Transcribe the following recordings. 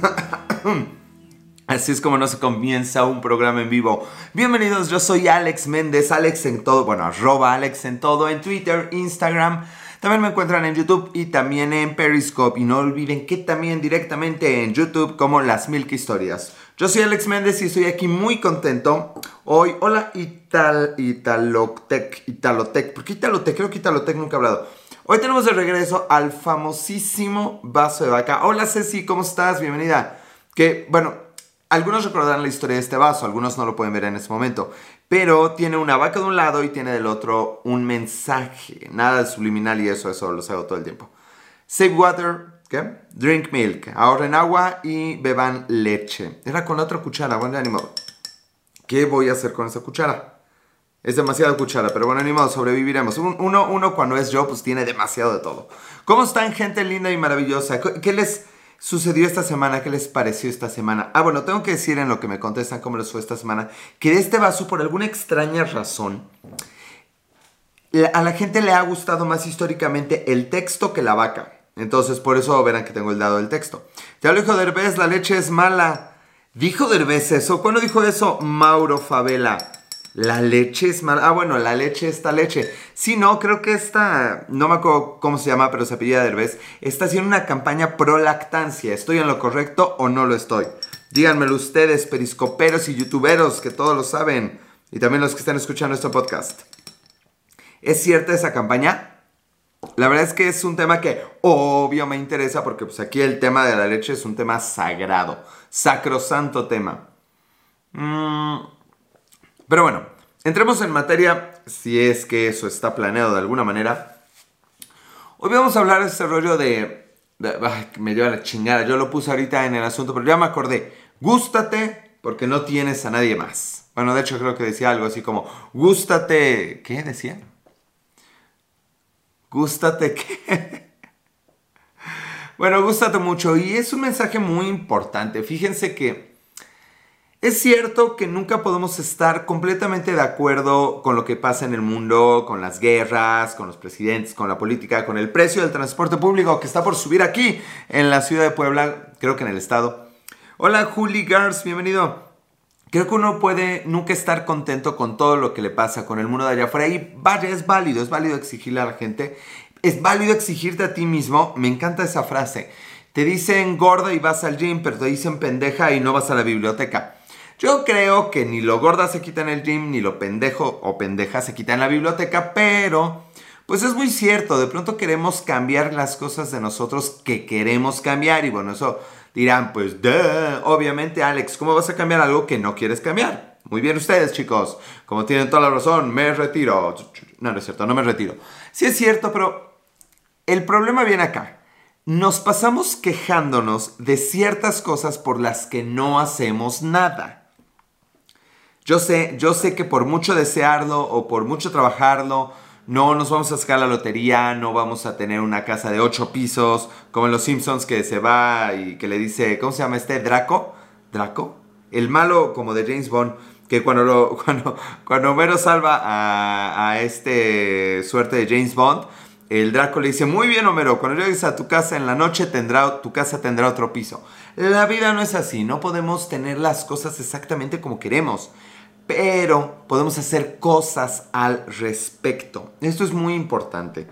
Así es como no se comienza un programa en vivo. Bienvenidos, yo soy Alex Méndez, Alex en todo, bueno, arroba Alex en todo, en Twitter, Instagram. También me encuentran en YouTube y también en Periscope. Y no olviden que también directamente en YouTube como Las Milk Historias. Yo soy Alex Méndez y estoy aquí muy contento. Hoy, hola Ital, Italotec, Italotec. ¿Por qué Italotec? Creo que Italotec nunca ha hablado. Hoy tenemos de regreso al famosísimo vaso de vaca. Hola Ceci, ¿cómo estás? Bienvenida. Que, bueno, algunos recordarán la historia de este vaso, algunos no lo pueden ver en este momento, pero tiene una vaca de un lado y tiene del otro un mensaje. Nada de subliminal y eso, eso lo hago todo el tiempo. Save water, ¿qué? Drink milk. Ahorren agua y beban leche. Era con la otra cuchara, bueno, ánimo. ¿Qué voy a hacer con esa cuchara? Es demasiada cuchara, pero bueno, animado, sobreviviremos. Uno, uno cuando es yo, pues tiene demasiado de todo. ¿Cómo están, gente linda y maravillosa? ¿Qué les sucedió esta semana? ¿Qué les pareció esta semana? Ah, bueno, tengo que decir en lo que me contestan cómo les fue esta semana, que de este vaso, por alguna extraña razón, a la gente le ha gustado más históricamente el texto que la vaca. Entonces, por eso verán que tengo el dado del texto. Ya lo dijo Derbez, la leche es mala. ¿Dijo Derbez eso? ¿Cuándo dijo eso Mauro Favela? La leche es mala. Ah, bueno, la leche, esta leche. Sí, no, creo que esta, no me acuerdo cómo se llama, pero se apellida Derbez, está haciendo una campaña pro lactancia. ¿Estoy en lo correcto o no lo estoy? Díganmelo ustedes, periscoperos y youtuberos, que todos lo saben. Y también los que están escuchando este podcast. ¿Es cierta esa campaña? La verdad es que es un tema que obvio me interesa porque pues aquí el tema de la leche es un tema sagrado, sacrosanto tema. Mmm... Pero bueno, entremos en materia, si es que eso está planeado de alguna manera. Hoy vamos a hablar de este rollo de... me lleva la chingada, yo lo puse ahorita en el asunto, pero ya me acordé. Gústate porque no tienes a nadie más. Bueno, de hecho creo que decía algo así como, gústate... ¿Qué decía? Gústate qué. bueno, gústate mucho y es un mensaje muy importante. Fíjense que es cierto que nunca podemos estar completamente de acuerdo con lo que pasa en el mundo, con las guerras, con los presidentes, con la política, con el precio del transporte público que está por subir aquí en la ciudad de Puebla, creo que en el estado. Hola Juli Gars, bienvenido. Creo que uno puede nunca estar contento con todo lo que le pasa con el mundo de allá afuera y vaya, es válido, es válido exigirle a la gente, es válido exigirte a ti mismo, me encanta esa frase. Te dicen gorda y vas al gym, pero te dicen pendeja y no vas a la biblioteca. Yo creo que ni lo gorda se quita en el gym, ni lo pendejo o pendeja se quita en la biblioteca, pero pues es muy cierto, de pronto queremos cambiar las cosas de nosotros que queremos cambiar y bueno, eso dirán, pues, obviamente Alex, ¿cómo vas a cambiar algo que no quieres cambiar? Muy bien ustedes, chicos, como tienen toda la razón, me retiro. No, no es cierto, no me retiro. Sí es cierto, pero el problema viene acá. Nos pasamos quejándonos de ciertas cosas por las que no hacemos nada. Yo sé, yo sé que por mucho desearlo o por mucho trabajarlo, no nos vamos a sacar la lotería, no vamos a tener una casa de ocho pisos, como en Los Simpsons que se va y que le dice, ¿cómo se llama este? Draco. ¿Draco? El malo como de James Bond, que cuando, lo, cuando, Homero salva a, a este suerte de James Bond, el Draco le dice, muy bien Homero, cuando llegues a tu casa en la noche tendrá, tu casa tendrá otro piso. La vida no es así, no podemos tener las cosas exactamente como queremos pero podemos hacer cosas al respecto. Esto es muy importante.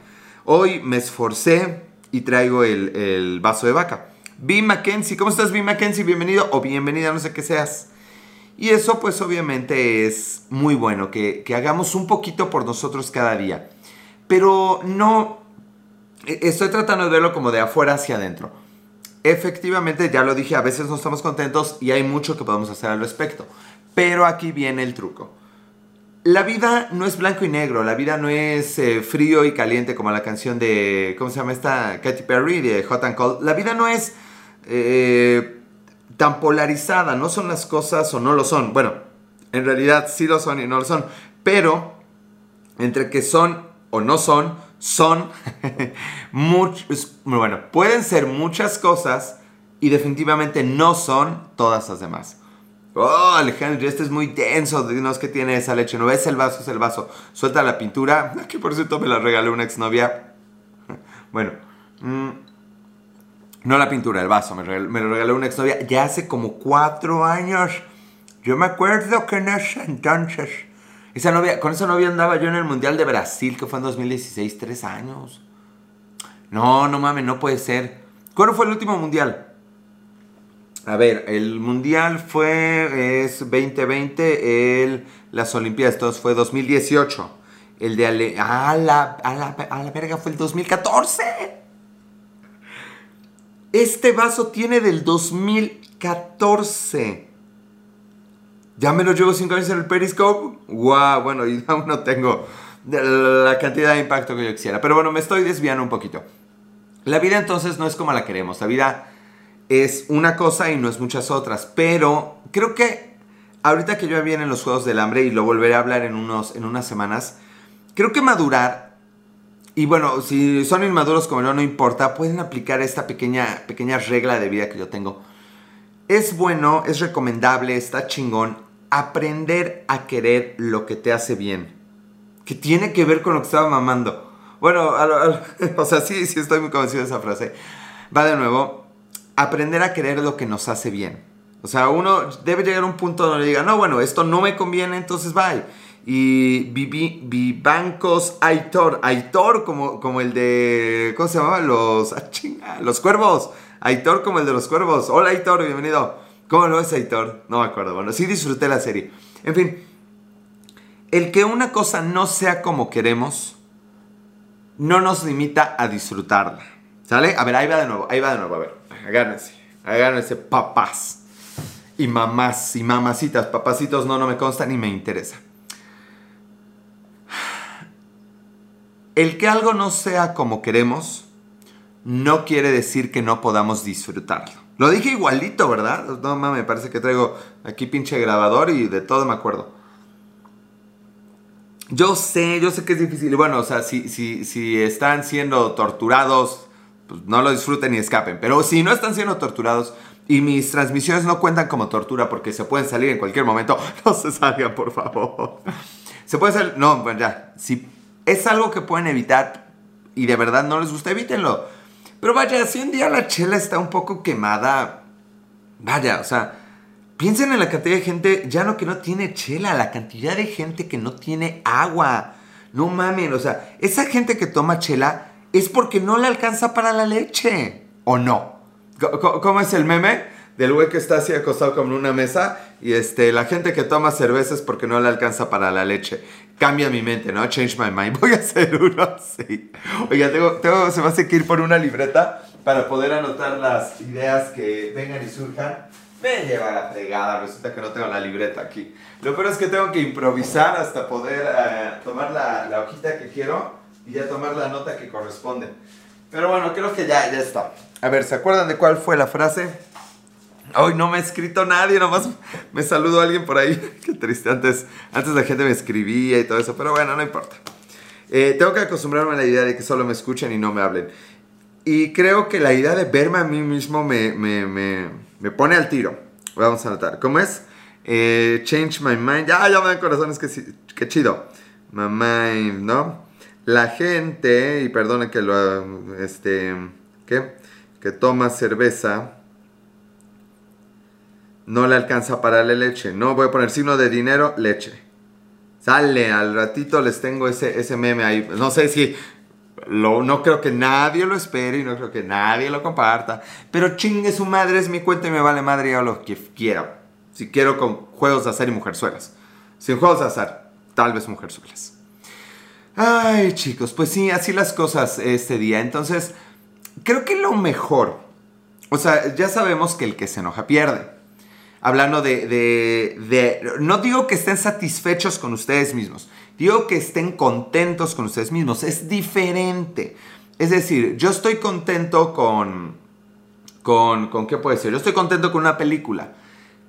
Hoy me esforcé y traigo el, vaso de vaca. B. Mackenzie, ¿cómo estás, B. Mackenzie? Bienvenido o bienvenida, no sé qué seas. Y eso pues obviamente es muy bueno, que, que hagamos un poquito por nosotros cada día. Pero no, e, estoy tratando de verlo como de afuera hacia adentro. Efectivamente, ya lo dije, a veces no estamos contentos y hay mucho que podemos hacer al respecto. Pero aquí viene el truco. La vida no es blanco y negro, la vida no es eh, frío y caliente como la canción de, ¿cómo se llama esta? Katy Perry de Hot and Cold. La vida no es eh, tan polarizada, no son las cosas o no lo son. Bueno, en realidad sí lo son y no lo son, pero entre que son o no son, son muchos, bueno, pueden ser muchas cosas y definitivamente no son todas las demás. Oh, Alejandro, este es muy denso. Dinos que tiene esa leche. ¿No ves el vaso? Es el vaso. Suelta la pintura. Que por cierto me la regaló una exnovia. Bueno. Mm, No la pintura, el vaso. Me, lo regaló una exnovia ya hace como cuatro años. Yo me acuerdo que en ese entonces. Esa novia, con esa novia andaba yo en el Mundial de Brasil, que fue en 2016, tres años. No, no mames, no puede ser. ¿Cuándo fue el último Mundial? A ver, el Mundial fue, es 2020, el, las Olimpiadas, entonces fue 2018. El de Ale, a la, a la, a la verga fue el 2014. Este vaso tiene del 2014. Ya me lo llevo 5 años en el Periscope. Wow, bueno, y aún no tengo la cantidad de impacto que yo quisiera. Pero bueno, me estoy desviando un poquito. La vida entonces no es como la queremos. La vida es una cosa y no es muchas otras. Pero creo que ahorita que yo viene en los Juegos del Hambre y lo volveré a hablar en, unos, en unas semanas, creo que madurar y bueno, si son inmaduros como yo, no importa, pueden aplicar esta pequeña, pequeña regla de vida que yo tengo. Es bueno, es recomendable, está chingón aprender a querer lo que te hace bien. Que tiene que ver con lo que estaba mamando. Bueno, o sea, sí, sí estoy muy convencido de esa frase. Va de nuevo, aprender a querer lo que nos hace bien. O sea, uno debe llegar a un punto donde diga, no, bueno, esto no me conviene, entonces bye y Vivancos Aitor. Aitor como, como el de... ¿Cómo se llamaba? Los... Ah, los cuervos. Aitor como el de los cuervos. Hola Aitor, bienvenido. ¿Cómo lo ves Aitor? No me acuerdo. Bueno, sí disfruté la serie. En fin. El que una cosa no sea como queremos no nos limita a disfrutarla. ¿Sale? A ver, ahí va de nuevo. Ahí va de nuevo. A ver, agárrense. Agárrense papás. Y mamás y mamacitas. Papacitos no, no me consta ni me interesa. El que algo no sea como queremos no quiere decir que no podamos disfrutarlo. Lo dije igualito, ¿verdad? No mames, me parece que traigo aquí pinche grabador y de todo me acuerdo. Yo sé, yo sé que es difícil. Bueno, o sea, si, si, si están siendo torturados, pues no lo disfruten ni escapen. Pero si no están siendo torturados y mis transmisiones no cuentan como tortura porque se pueden salir en cualquier momento, no se salgan, por favor. Se puede salir, no, bueno, ya. Si es algo que pueden evitar y de verdad no les gusta, evítenlo. Pero vaya, si un día la chela está un poco quemada, vaya, o sea, piensen en la cantidad de gente, ya no que no tiene chela, la cantidad de gente que no tiene agua. No mamen, o sea, esa gente que toma chela es porque no le alcanza para la leche. ¿O no? ¿Cómo es el meme? Del güey que está así acostado como en una mesa y este, la gente que toma cerveza es porque no le alcanza para la leche cambia mi mente, ¿no? Change my mind. Voy a hacer uno así. Oiga, tengo, tengo, se me hace que ir por una libreta para poder anotar las ideas que vengan y surjan. Me lleva la fregada, resulta que no tengo la libreta aquí. Lo peor es que tengo que improvisar hasta poder eh, tomar la, la, hojita que quiero y ya tomar la nota que corresponde. Pero bueno, creo que ya, ya está. A ver, ¿se acuerdan de cuál fue la frase? Hoy no me ha escrito nadie, nomás me saludó alguien por ahí. Qué triste, antes, antes la gente me escribía y todo eso, pero bueno, no importa. Eh, tengo que acostumbrarme a la idea de que solo me escuchen y no me hablen. Y creo que la idea de verme a mí mismo me, me, me, me pone al tiro. Vamos a anotar. ¿Cómo es? Eh, change my mind. Ya, ya me dan corazones, que, que chido. My mind, ¿no? La gente, y perdone que lo, este, ¿qué? Que toma cerveza no le alcanza para la leche. No voy a poner signo de dinero, leche. Sale, al ratito les tengo ese, ese meme ahí. No sé si lo, no creo que nadie lo espere y no creo que nadie lo comparta. Pero chingue su madre, es mi cuenta y me vale madre yo lo que quiera. Si quiero con juegos de azar y mujerzuelas. Sin juegos de azar, tal vez mujerzuelas. Ay, chicos, pues sí, así las cosas este día. Entonces, creo que lo mejor. O sea, ya sabemos que el que se enoja pierde hablando de, No digo que estén satisfechos con ustedes mismos, digo que estén contentos con ustedes mismos. Es diferente. Es decir, yo estoy contento con... con, con ¿Qué puede ser? Yo estoy contento con una película,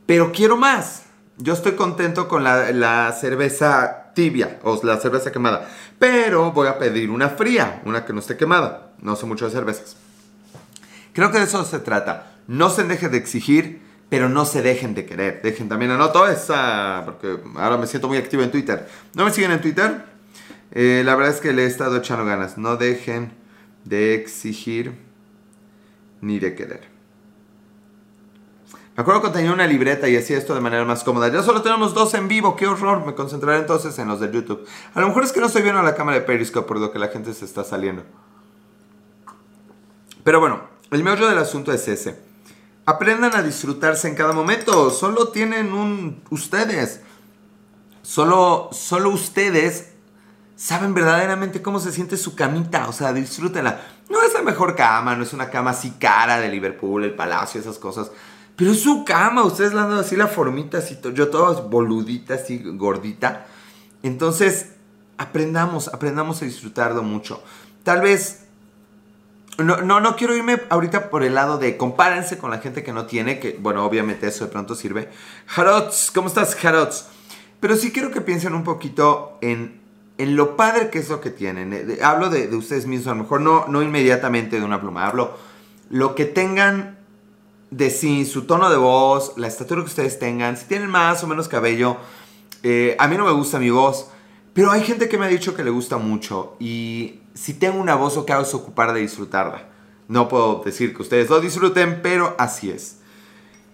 pero quiero más. Yo estoy contento con la, la cerveza tibia o la cerveza quemada, pero voy a pedir una fría, una que no esté quemada. No sé mucho de cervezas. Creo que de eso se trata. No se deje de exigir, pero no se dejen de querer. Dejen también anoto esa, porque ahora me siento muy activo en Twitter. ¿No me siguen en Twitter? Eh, la verdad es que le he estado echando ganas. No dejen de exigir ni de querer. Me acuerdo que tenía una libreta y hacía esto de manera más cómoda. Ya solo tenemos dos en vivo, qué horror. Me concentraré entonces en los de YouTube. A lo mejor es que no estoy viendo la cámara de Periscope por lo que la gente se está saliendo. Pero bueno, el meollo del asunto es ese. Aprendan a disfrutarse en cada momento. Solo tienen un ustedes. Solo, solo ustedes saben verdaderamente cómo se siente su camita. O sea, disfrútenla. No es la mejor cama, no es una cama así cara de Liverpool, el Palacio, esas cosas. Pero es su cama, ustedes le han dado así la formita, así, yo toda boludita, así gordita. Entonces, aprendamos, aprendamos a disfrutarlo mucho. Tal vez, no, no, no quiero irme ahorita por el lado de compárense con la gente que no tiene, que bueno, obviamente eso de pronto sirve. Jarots, ¿cómo estás, Jarots? Pero sí quiero que piensen un poquito en, en lo padre que es lo que tienen. Eh, hablo de, de, ustedes mismos, a lo mejor no, no inmediatamente de una pluma, hablo lo que tengan de si su tono de voz, la estatura que ustedes tengan, si tienen más o menos cabello. Eh, a mí no me gusta mi voz, pero hay gente que me ha dicho que le gusta mucho y si tengo una voz o que es ocupar de disfrutarla. No puedo decir que ustedes lo disfruten, pero así es.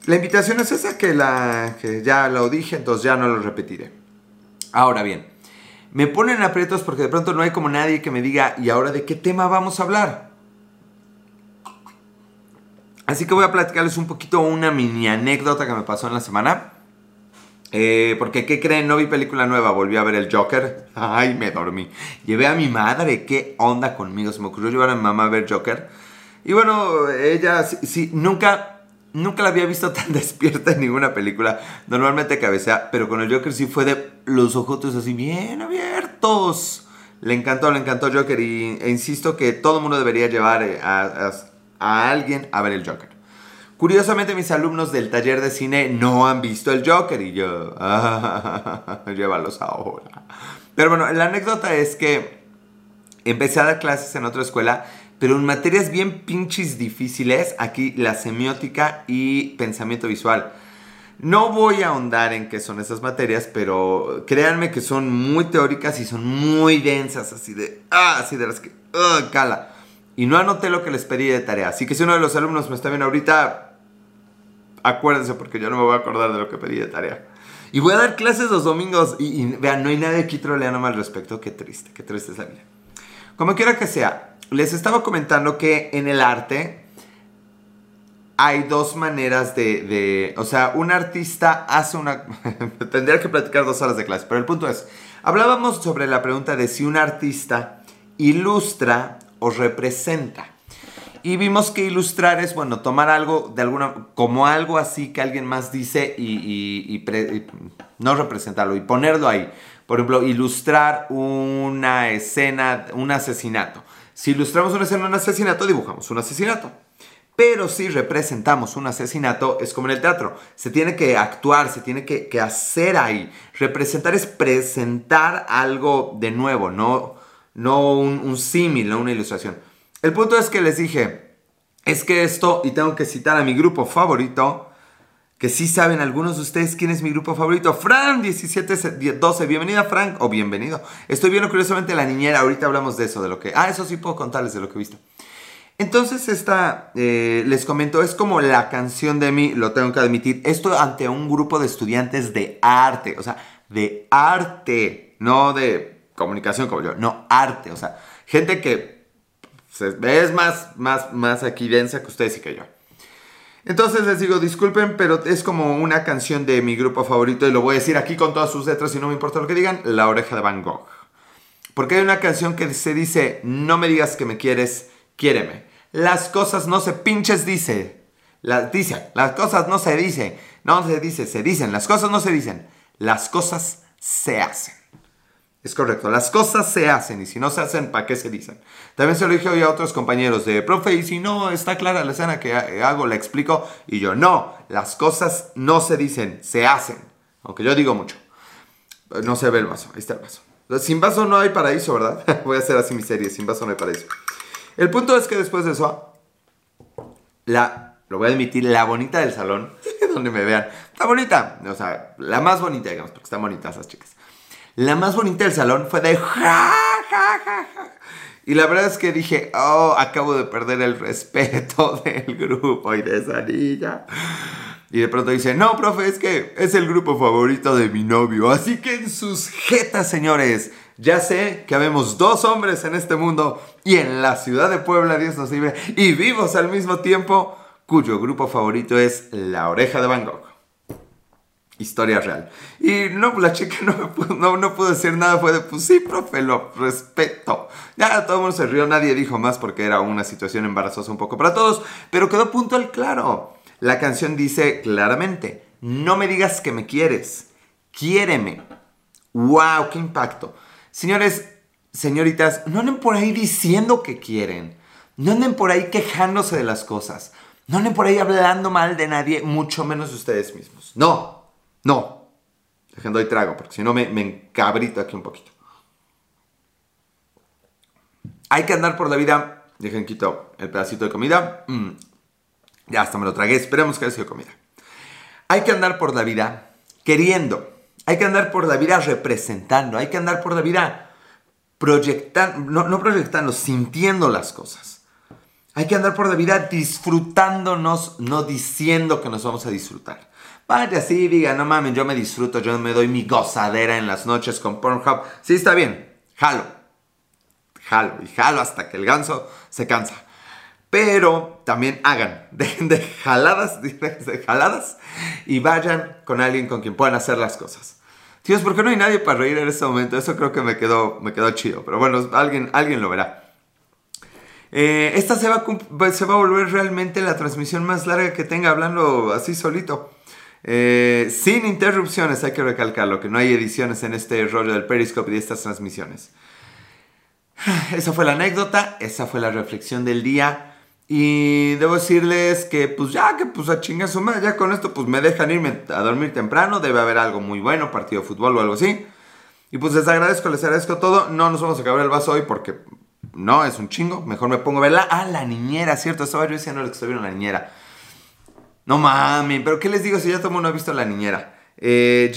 La invitación es esa que, la, que ya lo dije, entonces ya no lo repetiré. Ahora bien, me ponen aprietos porque de pronto no hay como nadie que me diga, ¿y ahora de qué tema vamos a hablar? Así que voy a platicarles un poquito una mini anécdota que me pasó en la semana. Eh, porque, ¿qué creen? No vi película nueva, volví a ver el Joker. Ay, me dormí. Llevé a mi madre, ¿qué onda conmigo? Se me ocurrió llevar a mi mamá a ver Joker. Y bueno, ella sí, nunca, nunca la había visto tan despierta en ninguna película. Normalmente cabecea, pero con el Joker sí fue de los ojotes así bien abiertos. Le encantó, le encantó Joker y, e insisto que todo el mundo debería llevar eh, a a alguien a ver el Joker. Curiosamente mis alumnos del taller de cine no han visto el Joker y yo, ah, llévalos ahora. Pero bueno, la anécdota es que empecé a dar clases en otra escuela, pero en materias bien pinches difíciles, aquí la semiótica y pensamiento visual. No voy a ahondar en qué son esas materias, pero créanme que son muy teóricas y son muy densas, así de, ah, así de las que, ah, cala y no anoté lo que les pedí de tarea. Así que si uno de los alumnos me está viendo ahorita, acuérdense porque yo no me voy a acordar de lo que pedí de tarea. Y voy a dar clases los domingos y, vean, no hay nadie aquí troleándome al respecto. Qué triste, qué triste es la vida. Como quiera que sea, les estaba comentando que en el arte hay dos maneras de, de o sea, un artista hace una, tendría que platicar dos horas de clase, pero el punto es, hablábamos sobre la pregunta de si un artista ilustra representa. Y vimos que ilustrar es, bueno, tomar algo de alguna, como algo así que alguien más dice y, no representarlo y ponerlo ahí. Por ejemplo, ilustrar una escena, un asesinato. Si ilustramos una escena un asesinato, dibujamos un asesinato. Pero si representamos un asesinato, es como en el teatro. Se tiene que actuar, se tiene que, hacer ahí. Representar es presentar algo de nuevo, no, no un, símil, no una ilustración. El punto es que les dije, es que esto, y tengo que citar a mi grupo favorito, que sí saben algunos de ustedes quién es mi grupo favorito, Fran 1712, bienvenida Frank, o bienvenido. Estoy viendo curiosamente la niñera, ahorita hablamos de eso, de lo que... Ah, eso sí puedo contarles de lo que he visto. Entonces esta, eh, les comento, es como la canción de mí, lo tengo que admitir, esto ante un grupo de estudiantes de arte, o sea, de arte, no de comunicación como yo, no arte, o sea, gente que es más, más, más aquí densa que ustedes y que yo. Entonces les digo, disculpen, pero es como una canción de mi grupo favorito y lo voy a decir aquí con todas sus letras y no me importa lo que digan, La oreja de Van Gogh. Porque hay una canción que se dice, no me digas que me quieres, quiéreme. Las cosas no se pinches dice. Las dice, las cosas no se dicen. No se dice, se dicen. Las cosas no se dicen. Las cosas se hacen. Es correcto, las cosas se hacen y si no se hacen, ¿para qué se dicen? También se lo dije hoy a otros compañeros de, profe, y si no está clara la escena que hago, la explico. Y yo, no, las cosas no se dicen, se hacen. Aunque yo digo mucho. No se ve el vaso, ahí está el vaso. Sin vaso no hay paraíso, ¿verdad? Voy a hacer así mi serie, sin vaso no hay paraíso. El punto es que después de eso, la, lo voy a admitir, la bonita del salón, donde me vean, está bonita, o sea, la más bonita, digamos, porque están bonitas esas chicas la más bonita del salón fue de. Y la verdad es que dije, oh, acabo de perder el respeto del grupo y de esa niña. Y de pronto dice, no, profe, es que es el grupo favorito de mi novio. Así que en sus jetas, señores, ya sé que habemos dos hombres en este mundo y en la ciudad de Puebla, Dios nos libre, y vivos al mismo tiempo, cuyo grupo favorito es La Oreja de Gogh. Historia real. Y no, la chica no, me pudo, no, no pudo decir nada, fue de, pues sí, profe, lo respeto. Ya todo el mundo se rió, nadie dijo más porque era una situación embarazosa un poco para todos, pero quedó puntual claro. La canción dice claramente, no me digas que me quieres, quiéreme. ¡Wow! ¡Qué impacto! Señores, señoritas, no anden por ahí diciendo que quieren. No anden por ahí quejándose de las cosas. No anden por ahí hablando mal de nadie, mucho menos de ustedes mismos. No, no. Dejando ahí trago, porque si no me, me encabrito aquí un poquito. Hay que andar por la vida. Dejen quito el pedacito de comida. Mm. Ya hasta me lo tragué. Esperemos que haya sido comida. Hay que andar por la vida queriendo. Hay que andar por la vida representando. Hay que andar por la vida proyectando. No, no proyectando, sintiendo las cosas. Hay que andar por la vida disfrutándonos, no diciendo que nos vamos a disfrutar. Vaya, sí, diga, no mames, yo me disfruto, yo me doy mi gozadera en las noches con Pornhub. Sí, está bien, jalo. Jalo, y jalo hasta que el ganso se cansa. Pero también hagan, dejen de jaladas, de jaladas y vayan con alguien con quien puedan hacer las cosas. Tíos, ¿por qué no hay nadie para reír en este momento? Eso creo que me quedó, me quedó chido. Pero bueno, alguien, alguien lo verá. Eh, esta se va, se va a volver realmente la transmisión más larga que tenga hablando así solito. Eh, sin interrupciones, hay que recalcarlo, que no hay ediciones en este rollo del Periscope y de estas transmisiones. Esa fue la anécdota, esa fue la reflexión del día. Y debo decirles que pues ya, que pues a chingar su ya con esto pues me dejan irme a dormir temprano, debe haber algo muy bueno, partido de fútbol o algo así. Y pues les agradezco, les agradezco todo. No nos vamos a acabar el vaso hoy porque no, es un chingo. Mejor me pongo a verla. Ah, la niñera, cierto, estaba yo diciendo que estoy viendo la niñera. No mames, pero ¿qué les digo si ya todo el mundo ha visto La Niñera? Eh,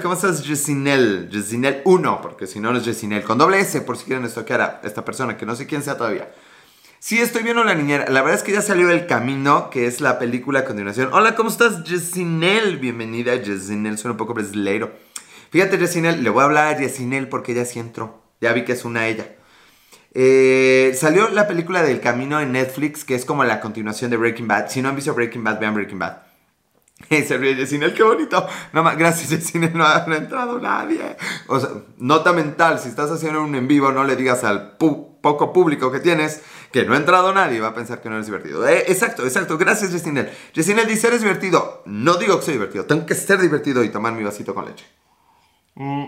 ¿cómo estás Jesinel? Jesinel 1, porque si no, no es Jesinel. Con doble S, por si quieren estoquear a esta persona, que no sé quién sea todavía. Sí, estoy viendo La Niñera. La verdad es que ya salió El Camino, que es la película a continuación. Hola, ¿cómo estás, Jesinel? Bienvenida, Jesinel. Suena un poco brasileiro. Fíjate, Jesinel, le voy a hablar a Jesinel porque ella sí entró. Ya vi que es una ella. Eh, salió la película del camino en Netflix, que es como la continuación de Breaking Bad. Si no han visto Breaking Bad, vean Breaking Bad. Se ríe Yesinel, qué bonito. No, gracias, Yesinel, no ha, entrado nadie. O sea, nota mental, si estás haciendo un en vivo, no le digas al poco público que tienes que no ha entrado nadie, va a pensar que no eres divertido. Eh, exacto, exacto, gracias, Yesinel. Yesinel dice, eres divertido. No digo que soy divertido, tengo que ser divertido y tomar mi vasito con leche. Mm.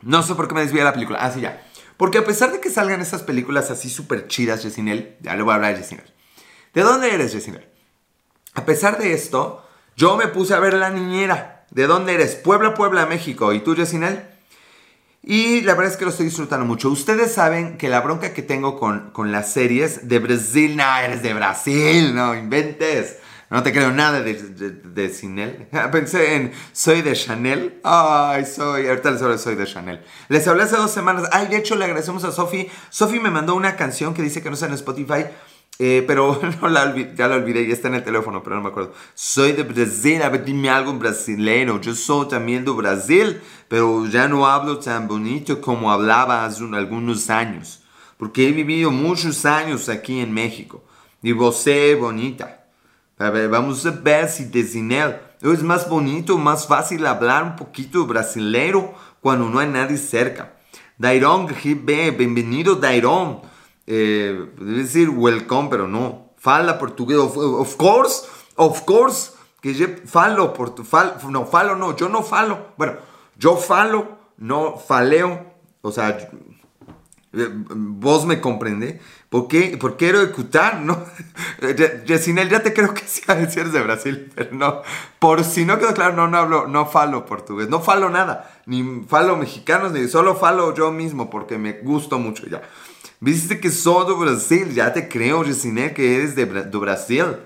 No sé por qué me desvía la película. Ah, sí, ya. Porque a pesar de que salgan esas películas así súper chidas, Yesinel, ya le voy a hablar a Yesinel. ¿De dónde eres, Yesinel? A pesar de esto, yo me puse a ver La Niñera. ¿De dónde eres? Puebla, Puebla, México. ¿Y tú, Yesinel? Y la verdad es que lo estoy disfrutando mucho. Ustedes saben que la bronca que tengo con, con las series de Brasil, no, eres de Brasil, no inventes. No te creo nada de, de, Sinel. Pensé en soy de Chanel. Ay, soy. Ahorita les hablo soy de Chanel. Les hablé hace dos semanas. Ay, de hecho, le agradecemos a Sofi. Sofi me mandó una canción que dice que no está en Spotify. Eh, pero no la ya la olvidé y está en el teléfono, pero no me acuerdo. Soy de Brasil, a ver, dime algo en brasileño. Yo soy también de Brasil, pero ya no hablo tan bonito como hablaba hace algunos años. Porque he vivido muchos años aquí en México. Y vos bonita. Vamos a ver si Desinel es más bonito, más fácil hablar un poquito brasileiro cuando no hay nadie cerca. Dairon, bienvenido Dairon. Eh, debe decir welcome, pero no. Fala portugués, of, course, of course, que yo falo, por, fal, no, falo no, yo no falo. Bueno, yo falo, no faleo, o sea, eh, vos me comprende. ¿Por qué? ¿Por qué ejecutar? No. Yesinel, ya te creo que sí eres de Brasil, pero no. Por si no quedó claro, no, no hablo, no falo portugués. No falo nada. Ni falo mexicanos, ni solo falo yo mismo porque me gusto mucho ya. Viste que soy de Brasil, ya te creo, Yesinel, que eres de, Brasil.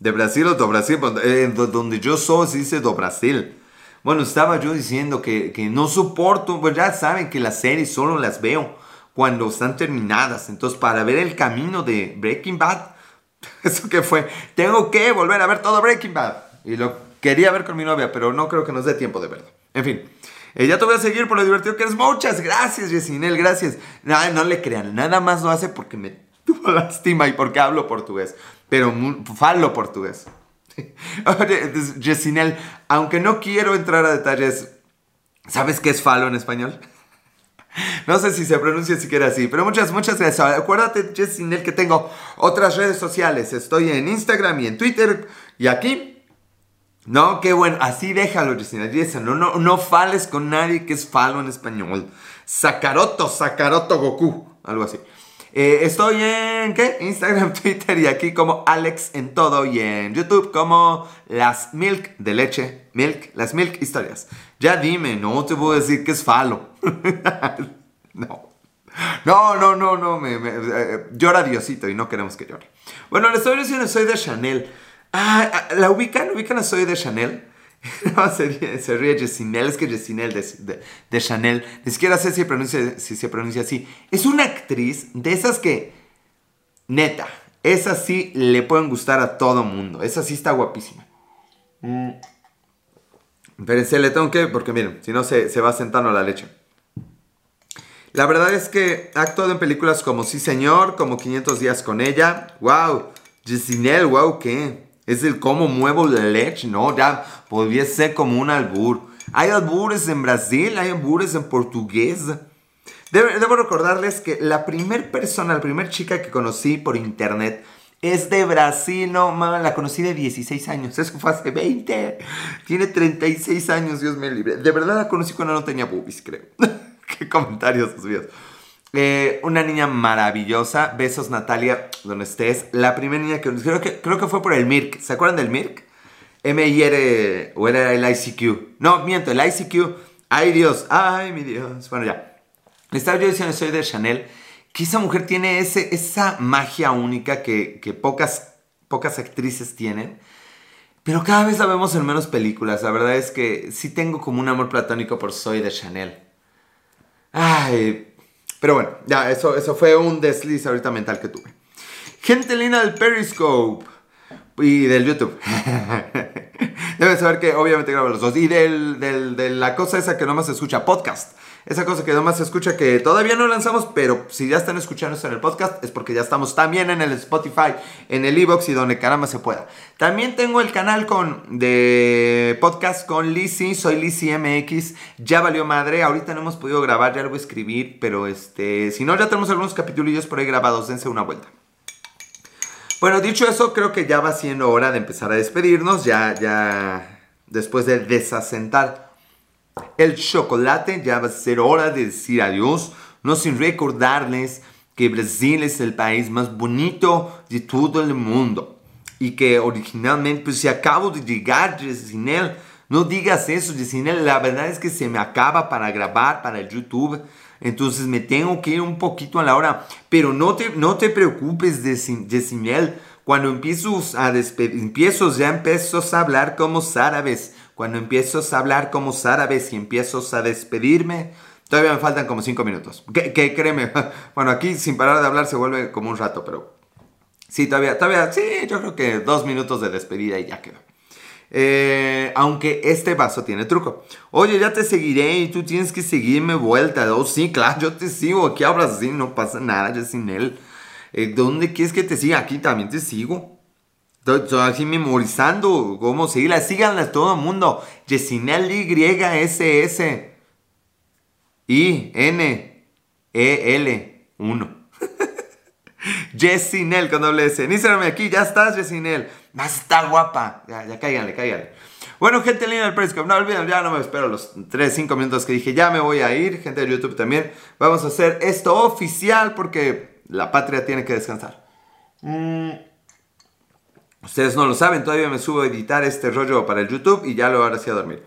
De Brasil o de Brasil, eh, donde yo soy se dice do Brasil. Bueno, estaba yo diciendo que, que no soporto, pues ya saben que las series solo las veo cuando están terminadas. Entonces, para ver el camino de Breaking Bad, ¿eso qué fue? Tengo que volver a ver todo Breaking Bad. Y lo quería ver con mi novia, pero no creo que nos dé tiempo de verlo. En fin. Eh, ya te voy a seguir por lo divertido que eres. Muchas gracias, Yesinel, gracias. No, le crean, nada más lo hace porque me tuvo lástima y porque hablo portugués. Pero falo portugués. Yesinel, aunque no quiero entrar a detalles, ¿sabes qué es falo en español? No sé si se pronuncia siquiera así, pero muchas, muchas gracias. Acuérdate, Yesinel, que tengo otras redes sociales. Estoy en Instagram y en Twitter y aquí no, qué bueno. Así déjalo, Justina. No, no, no fales con nadie que es falo en español. Sakaroto, Sakaroto Goku. Algo así. Eh, estoy en, ¿qué? Instagram, Twitter y aquí como Alex en todo y en YouTube como las Milk de leche. Milk, las Milk historias. Ya dime, no te a decir que es falo. no. No, no, no, no. Me, eh, llora Diosito y no queremos que llore. Bueno, les estoy diciendo, soy de Chanel. Ah, ah, ¿la ubican? ¿Ubican a Soy de Chanel? no, se ríe, se ríe es que Jessinel de, de, Chanel, ni siquiera sé si, pronuncia, si se pronuncia así. Es una actriz de esas que, neta, esa sí le pueden gustar a todo mundo. Esa sí está guapísima. Mm. Espérense, le tengo que, porque miren, si no se, se va sentando la leche. La verdad es que ha actuado en películas como Sí Señor, como 500 días con ella. ¡Wow! Jessinel, wow, ¿qué? Es el cómo muevo la leche, ¿no? Ya podría ser como un albur. Hay albures en Brasil, hay albures en portugués. Debo, recordarles que la primer persona, la primera chica que conocí por internet es de Brasil, no, mamá, la conocí de 16 años, eso fue hace 20. Tiene 36 años, Dios me libre. De verdad la conocí cuando no tenía boobies, creo. Qué comentarios subidos. Eh, una niña maravillosa. Besos, Natalia, donde estés. La primera niña que creo que, creo que fue por el MIRC. ¿Se acuerdan del MIRC? M-I-R, o era el ICQ. No, miento, el ICQ. Ay, Dios, ay, mi Dios. Bueno, ya. estaba yo diciendo, soy de Chanel, que esa mujer tiene ese, esa magia única que, que pocas, pocas actrices tienen. Pero cada vez la vemos en menos películas. La verdad es que sí tengo como un amor platónico por Soy de Chanel. Ay, pero bueno, ya, eso, eso fue un desliz ahorita mental que tuve. Gente linda del Periscope y del YouTube. Deben saber que obviamente grabo los dos. Y del, de la cosa esa que nomás se escucha, podcast. Esa cosa que nomás se escucha que todavía no lanzamos, pero si ya están escuchando esto en el podcast es porque ya estamos también en el Spotify, en el Evox y donde caramba se pueda. También tengo el canal con, de podcast con Lizzy, soy Lizzy MX. Ya valió madre, ahorita no hemos podido grabar, ya lo voy a escribir, pero este, si no, ya tenemos algunos capitulillos por ahí grabados, dense una vuelta. Bueno, dicho eso, creo que ya va siendo hora de empezar a despedirnos, ya, ya, después de desasentar el chocolate, ya va a ser hora de decir adiós, no sin recordarles que Brasil es el país más bonito de todo el mundo y que originalmente, pues si acabo de llegar, Yesinel, no digas eso, Yesinel, la verdad es que se me acaba para grabar para el YouTube entonces me tengo que ir un poquito a la hora. Pero no te, no te preocupes, Yesimel. Cuando empiezo a empiezo, ya empiezo a hablar como árabes. Cuando empiezo a hablar como árabes y empiezo a despedirme, todavía me faltan como cinco minutos. Que, que créeme, bueno, aquí sin parar de hablar se vuelve como un rato, pero sí, todavía, todavía, sí, yo creo que dos minutos de despedida y ya quedó. Eh, aunque este vaso tiene truco. Oye, ya te seguiré y tú tienes que seguirme vuelta. Oh, sí, claro, yo te sigo. Aquí hablas así, no pasa nada, yo sin él. Eh, ¿Dónde quieres que te siga? Aquí también te sigo. Estoy aquí memorizando cómo seguirla. Síganla todo el mundo. Yesinel Y-S-S. I-N-E-L 1. Jessinel con doble S. Instagram aquí, ya estás, Jessinel. Más está guapa. Ya, ya cáiganle, cáiganle. Bueno, gente linda del Periscope, no olviden, ya no me espero los 3, 5 minutos que dije, ya me voy a ir. Gente de YouTube también. Vamos a hacer esto oficial porque la patria tiene que descansar. Mm. Ustedes no lo saben, todavía me subo a editar este rollo para el YouTube y ya lo haré a dormir.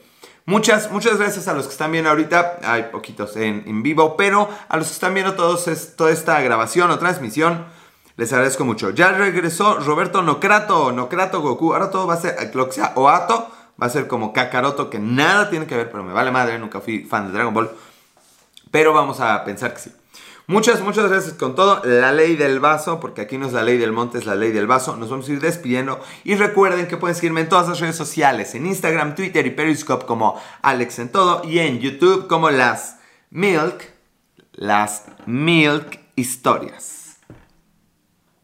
Muchas, muchas gracias a los que están viendo ahorita. Hay poquitos en, vivo, pero a los que están viendo todos toda esta grabación o transmisión, les agradezco mucho. Ya regresó Roberto Nocrato, Nocrato Goku. Ahora todo va a ser, lo que sea Oato, va a ser como Kakaroto, que nada tiene que ver, pero me vale madre, nunca fui fan de Dragon Ball. Pero vamos a pensar que sí. Muchas, muchas gracias con todo. La ley del vaso, porque aquí no es la ley del monte, es la ley del vaso. Nos vamos a ir despidiendo. Y recuerden que pueden seguirme en todas las redes sociales, en Instagram, Twitter y Periscope como Alex en todo. Y en YouTube como las Milk, las Milk Historias.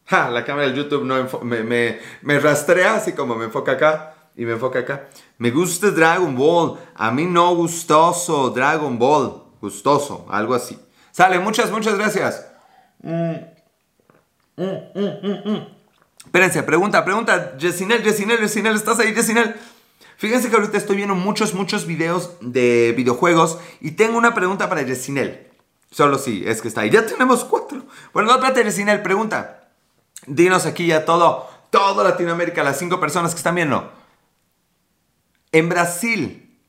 Ja, la cámara del YouTube no me, me, me rastrea así como me enfoca acá y me enfoca acá. Me gusta Dragon Ball. A mí no gustoso Dragon Ball. Gustoso, algo así. Sale, muchas, muchas gracias. Mm. Mm, mm, Espérense, pregunta, pregunta. Yesinel, Yesinel, Yesinel, ¿estás ahí, Yesinel? Fíjense que ahorita estoy viendo muchos, muchos videos de videojuegos y tengo una pregunta para Yesinel. Solo si es que está ahí. Ya tenemos cuatro. Bueno, no, espérate, Yesinel, pregunta. Dinos aquí ya todo, todo Latinoamérica, las cinco personas que están viendo. En Brasil,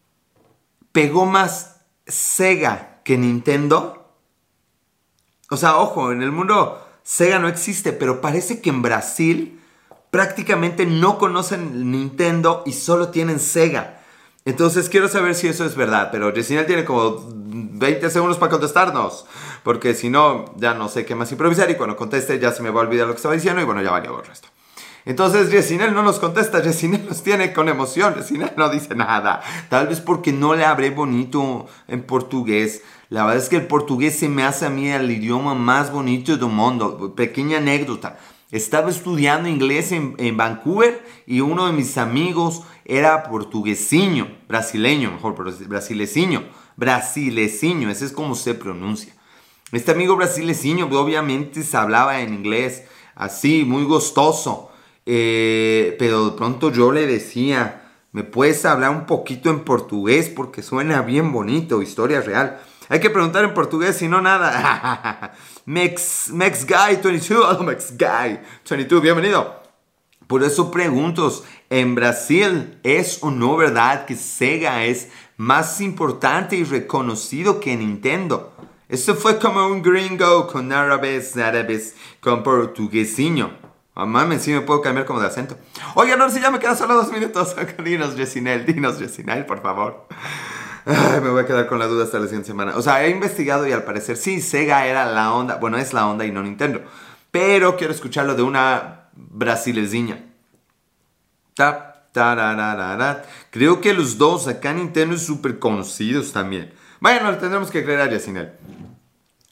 ¿pegó más Sega que Nintendo? O sea, ojo, en el mundo Sega no existe, pero parece que en Brasil prácticamente no conocen Nintendo y solo tienen Sega. Entonces quiero saber si eso es verdad, pero Resinel tiene como 20 segundos para contestarnos, porque si no, ya no sé qué más improvisar y cuando conteste ya se me va a olvidar lo que estaba diciendo y bueno, ya valió el resto. Entonces Yesinel no nos contesta, Yesinel nos tiene con emoción, Yesinel no dice nada. Tal vez porque no le habré bonito en portugués. La verdad es que el portugués se me hace a mí el idioma más bonito del mundo. Pequeña anécdota. Estaba estudiando inglés en, Vancouver y uno de mis amigos era portuguesiño, brasileño, mejor, brasileciño, brasileciño, ese es como se pronuncia. Este amigo brasileciño obviamente se hablaba en inglés así, muy gustoso, eh, pero de pronto yo le decía, ¿me puedes hablar un poquito en portugués? Porque suena bien bonito, historia real. Hay que preguntar en portugués, si no nada. Mex, Mex Guy 22, Mex Guy 22, bienvenido. Por eso pregunto, ¿en Brasil es o no verdad que Sega es más importante y reconocido que Nintendo? Eso fue como un gringo con árabes, árabes, con portuguesinho. Oh, mames, sí me puedo cambiar como de acento. Oye, no, si ya me quedan solo dos minutos. dinos, Yesinel, dinos, Yesinel, por favor me voy a quedar con la duda hasta la siguiente semana. O sea, he investigado y al parecer sí, Sega era la onda. Bueno, es la onda y no Nintendo. Pero quiero escucharlo de una brasileña. Creo que los dos acá Nintendo es súper conocidos también. Bueno, tendremos que creer a Yacinel.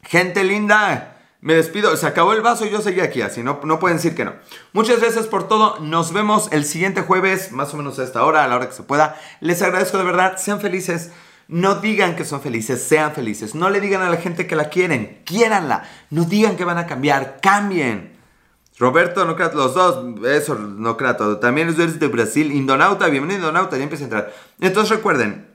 Gente linda. Me despido, se acabó el vaso y yo seguí aquí, así no, no pueden decir que no. Muchas gracias por todo, nos vemos el siguiente jueves, más o menos a esta hora, a la hora que se pueda. Les agradezco de verdad, sean felices. No digan que son felices, sean felices. No le digan a la gente que la quieren, quiéranla. No digan que van a cambiar, cambien. Roberto Nocrato, los dos, eso, Nocrato. También es de Brasil. Indonauta, bienvenido Indonauta, ya empieza a entrar. Entonces recuerden,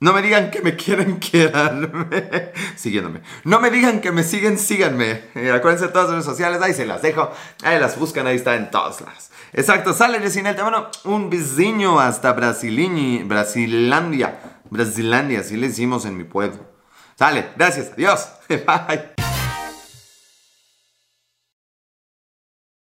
no me digan que me quieren, quedarme siguiéndome. No me digan que me siguen, síganme. Eh, acuérdense de todas las redes sociales, ahí se las dejo. Ahí las buscan, ahí está en todas las. Exacto, sale Resinel. Bueno, un vizinho hasta Brasilinha, Brasilandia. Brasilandia, así le decimos en mi pueblo. Sale, gracias, adiós. Bye.